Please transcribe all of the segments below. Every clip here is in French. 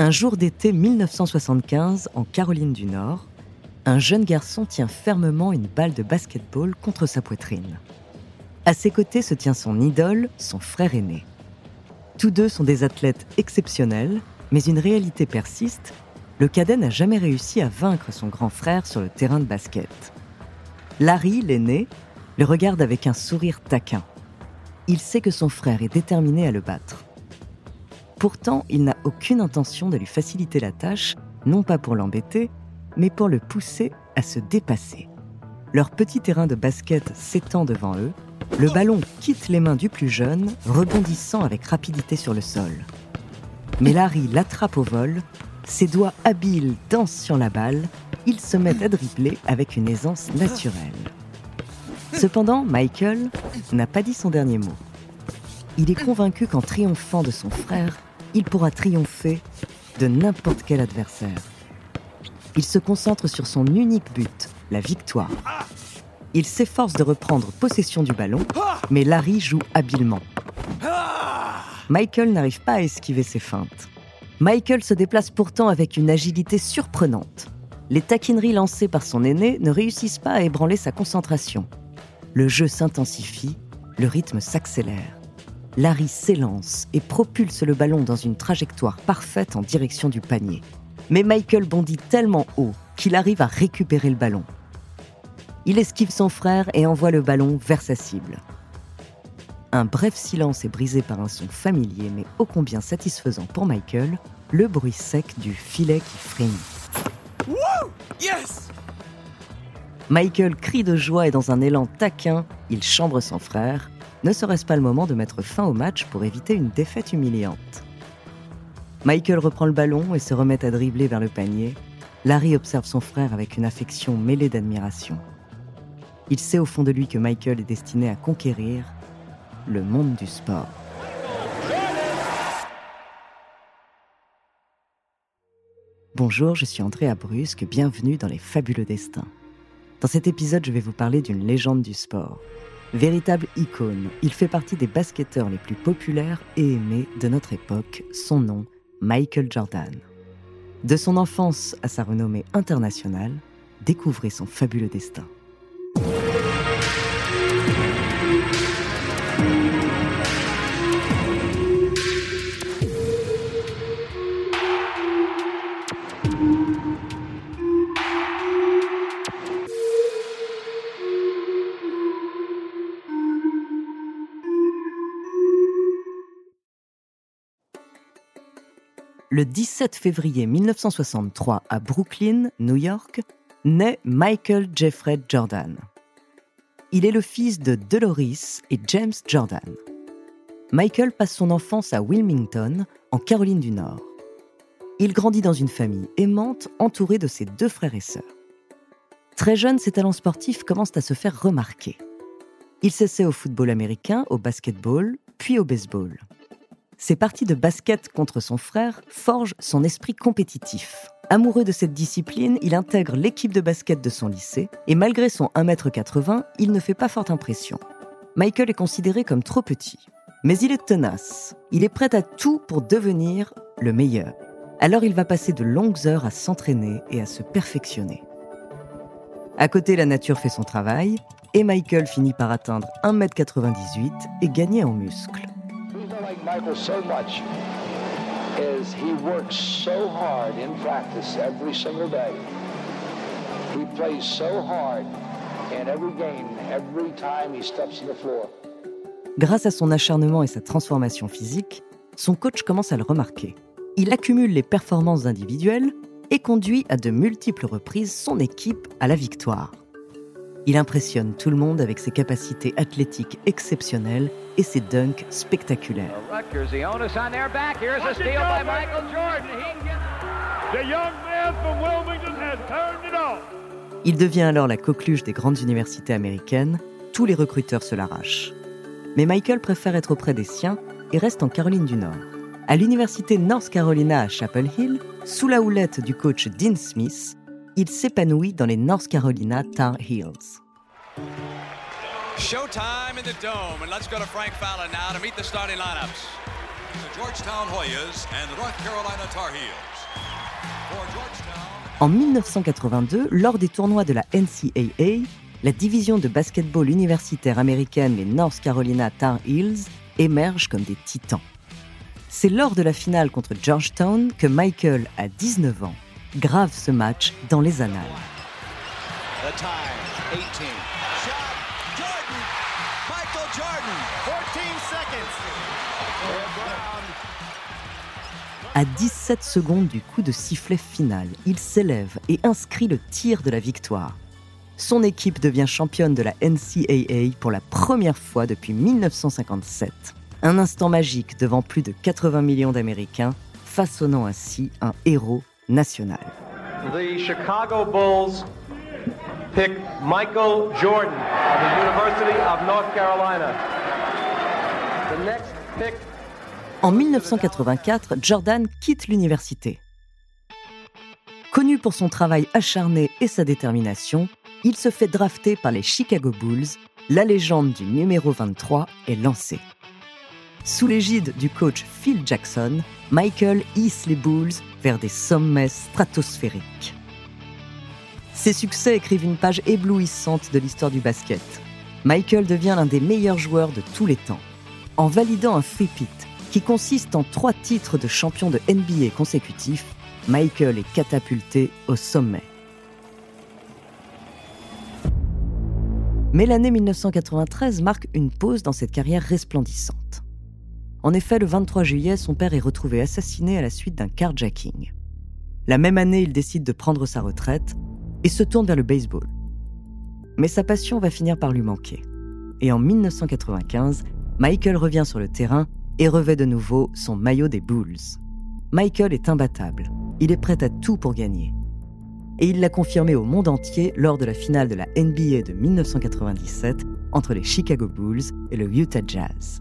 Un jour d'été 1975, en Caroline du Nord, un jeune garçon tient fermement une balle de basketball contre sa poitrine. À ses côtés se tient son idole, son frère aîné. Tous deux sont des athlètes exceptionnels, mais une réalité persiste, le cadet n'a jamais réussi à vaincre son grand frère sur le terrain de basket. Larry, l'aîné, le regarde avec un sourire taquin. Il sait que son frère est déterminé à le battre. Pourtant, il n'a aucune intention de lui faciliter la tâche, non pas pour l'embêter, mais pour le pousser à se dépasser. Leur petit terrain de basket s'étend devant eux, le ballon quitte les mains du plus jeune, rebondissant avec rapidité sur le sol. Mais Larry l'attrape au vol, ses doigts habiles dansent sur la balle, il se met à dribbler avec une aisance naturelle. Cependant, Michael n'a pas dit son dernier mot. Il est convaincu qu'en triomphant de son frère, il pourra triompher de n'importe quel adversaire. Il se concentre sur son unique but, la victoire. Il s'efforce de reprendre possession du ballon, mais Larry joue habilement. Michael n'arrive pas à esquiver ses feintes. Michael se déplace pourtant avec une agilité surprenante. Les taquineries lancées par son aîné ne réussissent pas à ébranler sa concentration. Le jeu s'intensifie, le rythme s'accélère. Larry s'élance et propulse le ballon dans une trajectoire parfaite en direction du panier. Mais Michael bondit tellement haut qu'il arrive à récupérer le ballon. Il esquive son frère et envoie le ballon vers sa cible. Un bref silence est brisé par un son familier mais ô combien satisfaisant pour Michael, le bruit sec du filet qui frémit. Yes! Michael crie de joie et dans un élan taquin, il chambre son frère. Ne serait-ce pas le moment de mettre fin au match pour éviter une défaite humiliante? Michael reprend le ballon et se remet à dribbler vers le panier. Larry observe son frère avec une affection mêlée d'admiration. Il sait au fond de lui que Michael est destiné à conquérir le monde du sport. Bonjour, je suis Andrea Brusque, bienvenue dans Les Fabuleux Destins. Dans cet épisode, je vais vous parler d'une légende du sport. Véritable icône, il fait partie des basketteurs les plus populaires et aimés de notre époque, son nom, Michael Jordan. De son enfance à sa renommée internationale, découvrez son fabuleux destin. Le 17 février 1963, à Brooklyn, New York, naît Michael Jeffrey Jordan. Il est le fils de Dolores et James Jordan. Michael passe son enfance à Wilmington, en Caroline du Nord. Il grandit dans une famille aimante entourée de ses deux frères et sœurs. Très jeune, ses talents sportifs commencent à se faire remarquer. Il s'essaie au football américain, au basketball, puis au baseball ses parties de basket contre son frère forgent son esprit compétitif. Amoureux de cette discipline, il intègre l'équipe de basket de son lycée et malgré son 1m80, il ne fait pas forte impression. Michael est considéré comme trop petit. Mais il est tenace. Il est prêt à tout pour devenir le meilleur. Alors il va passer de longues heures à s'entraîner et à se perfectionner. À côté, la nature fait son travail et Michael finit par atteindre 1m98 et gagner en muscles. Michael so much is he works so hard in practice every single day. He plays so hard in every game, every time he steps to the floor. Grâce à son acharnement et sa transformation physique, son coach commence à le remarquer. Il accumule les performances individuelles et conduit à de multiples reprises son équipe à la victoire. Il impressionne tout le monde avec ses capacités athlétiques exceptionnelles et ses dunks spectaculaires. Il devient alors la coqueluche des grandes universités américaines. Tous les recruteurs se l'arrachent. Mais Michael préfère être auprès des siens et reste en Caroline du Nord. À l'université North Carolina à Chapel Hill, sous la houlette du coach Dean Smith, il s'épanouit dans les North Carolina Tar Heels. Showtime in the dome, and let's go to Frank Fallon now to meet the starting lineups. The Georgetown Hoyas and the North Carolina Tar Heels. For Georgetown. En 1982, lors des tournois de la NCAA, la division de basketball universitaire américaine, les North Carolina Tar Heels, émerge comme des titans. C'est lors de la finale contre Georgetown que Michael, à 19 ans, grave ce match dans les annales. À 17 secondes du coup de sifflet final, il s'élève et inscrit le tir de la victoire. Son équipe devient championne de la NCAA pour la première fois depuis 1957. Un instant magique devant plus de 80 millions d'Américains, façonnant ainsi un héros The Chicago Bulls pick Michael Jordan of the University of North Carolina. The next pick en 1984, Jordan quitte l'université. Connu pour son travail acharné et sa détermination, il se fait drafter par les Chicago Bulls. La légende du numéro 23 est lancée. Sous l'égide du coach Phil Jackson, Michael hisse les Bulls vers des sommets stratosphériques. Ses succès écrivent une page éblouissante de l'histoire du basket. Michael devient l'un des meilleurs joueurs de tous les temps. En validant un free-pit qui consiste en trois titres de champion de NBA consécutifs, Michael est catapulté au sommet. Mais l'année 1993 marque une pause dans cette carrière resplendissante. En effet, le 23 juillet, son père est retrouvé assassiné à la suite d'un carjacking. La même année, il décide de prendre sa retraite et se tourne vers le baseball. Mais sa passion va finir par lui manquer. Et en 1995, Michael revient sur le terrain et revêt de nouveau son maillot des Bulls. Michael est imbattable. Il est prêt à tout pour gagner. Et il l'a confirmé au monde entier lors de la finale de la NBA de 1997 entre les Chicago Bulls et le Utah Jazz.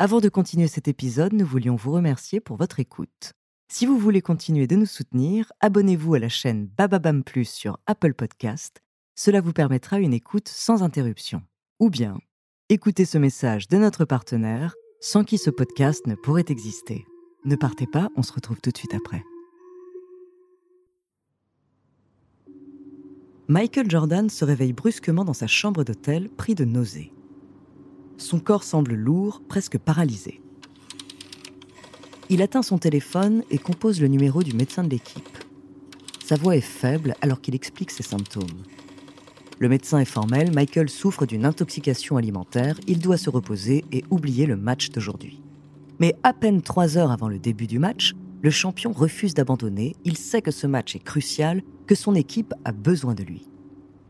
Avant de continuer cet épisode, nous voulions vous remercier pour votre écoute. Si vous voulez continuer de nous soutenir, abonnez-vous à la chaîne Bababam Plus sur Apple Podcast. Cela vous permettra une écoute sans interruption. Ou bien, écoutez ce message de notre partenaire sans qui ce podcast ne pourrait exister. Ne partez pas, on se retrouve tout de suite après. Michael Jordan se réveille brusquement dans sa chambre d'hôtel, pris de nausées. Son corps semble lourd, presque paralysé. Il atteint son téléphone et compose le numéro du médecin de l'équipe. Sa voix est faible alors qu'il explique ses symptômes. Le médecin est formel, Michael souffre d'une intoxication alimentaire, il doit se reposer et oublier le match d'aujourd'hui. Mais à peine trois heures avant le début du match, le champion refuse d'abandonner, il sait que ce match est crucial, que son équipe a besoin de lui.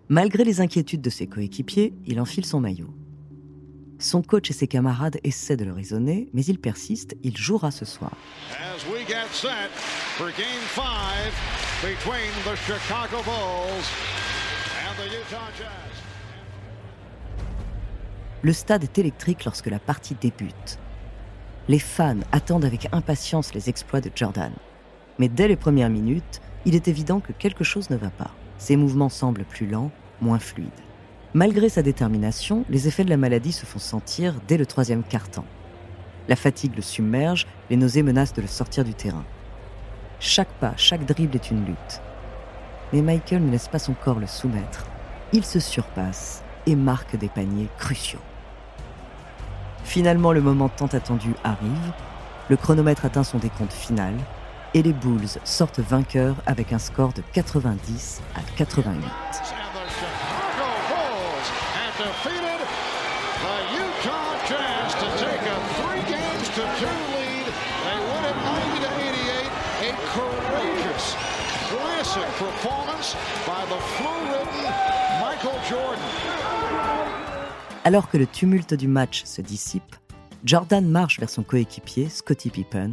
Malgré les inquiétudes de ses coéquipiers, il enfile son maillot. Son coach et ses camarades essaient de le raisonner, mais il persiste, il jouera ce soir. Le stade est électrique lorsque la partie débute. Les fans attendent avec impatience les exploits de Jordan. Mais dès les premières minutes, il est évident que quelque chose ne va pas. Ses mouvements semblent plus lents, moins fluides. Malgré sa détermination, les effets de la maladie se font sentir dès le troisième quart-temps. La fatigue le submerge, les nausées menacent de le sortir du terrain. Chaque pas, chaque dribble est une lutte. Mais Michael ne laisse pas son corps le soumettre. Il se surpasse et marque des paniers cruciaux. Finalement, le moment tant attendu arrive. Le chronomètre atteint son décompte final et les Bulls sortent vainqueurs avec un score de 90 à 88. Convincing performance by the flu-ridden Michael Jordan. Alors que le tumulte du match se dissipe, Jordan marche vers son coéquipier, Scottie Pippen.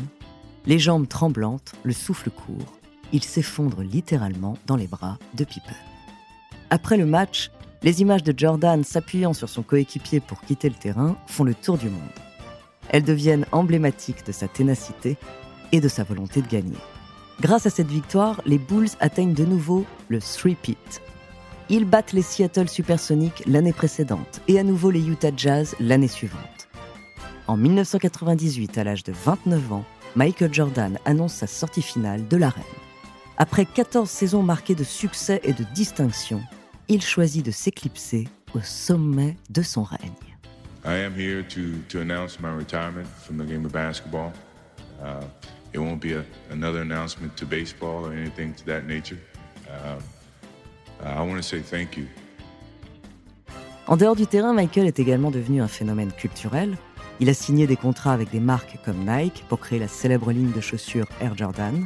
Les jambes tremblantes, le souffle court, il s'effondre littéralement dans les bras de Pippen. Après le match, les images de Jordan s'appuyant sur son coéquipier pour quitter le terrain font le tour du monde. Elles deviennent emblématiques de sa ténacité et de sa volonté de gagner. Grâce à cette victoire, les Bulls atteignent de nouveau le three-peat. Ils battent les Seattle Supersonics l'année précédente et à nouveau les Utah Jazz l'année suivante. En 1998, à l'âge de 29 ans, Michael Jordan annonce sa sortie finale de l'arène. Après 14 saisons marquées de succès et de distinction, il choisit de s'éclipser au sommet de son règne. I am here to, to announce my retirement from the game of basketball. Uh, it won't be a, another announcement to baseball or anything to that nature. Uh, I want to say thank you. En dehors du terrain, Michael est également devenu un phénomène culturel. Il a signé des contrats avec des marques comme Nike pour créer la célèbre ligne de chaussures Air Jordan.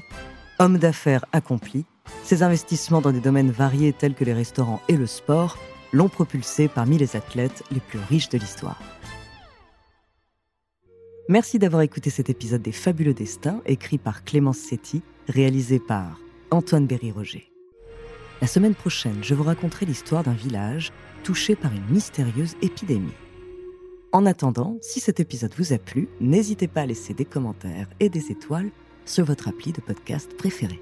Homme d'affaires accompli, ses investissements dans des domaines variés tels que les restaurants et le sport l'ont propulsé parmi les athlètes les plus riches de l'histoire. Merci d'avoir écouté cet épisode des Fabuleux Destins, écrit par Clémence Setti, réalisé par Antoine Berry-Roger. La semaine prochaine, je vous raconterai l'histoire d'un village touché par une mystérieuse épidémie. En attendant, si cet épisode vous a plu, n'hésitez pas à laisser des commentaires et des étoiles sur votre appli de podcast préféré.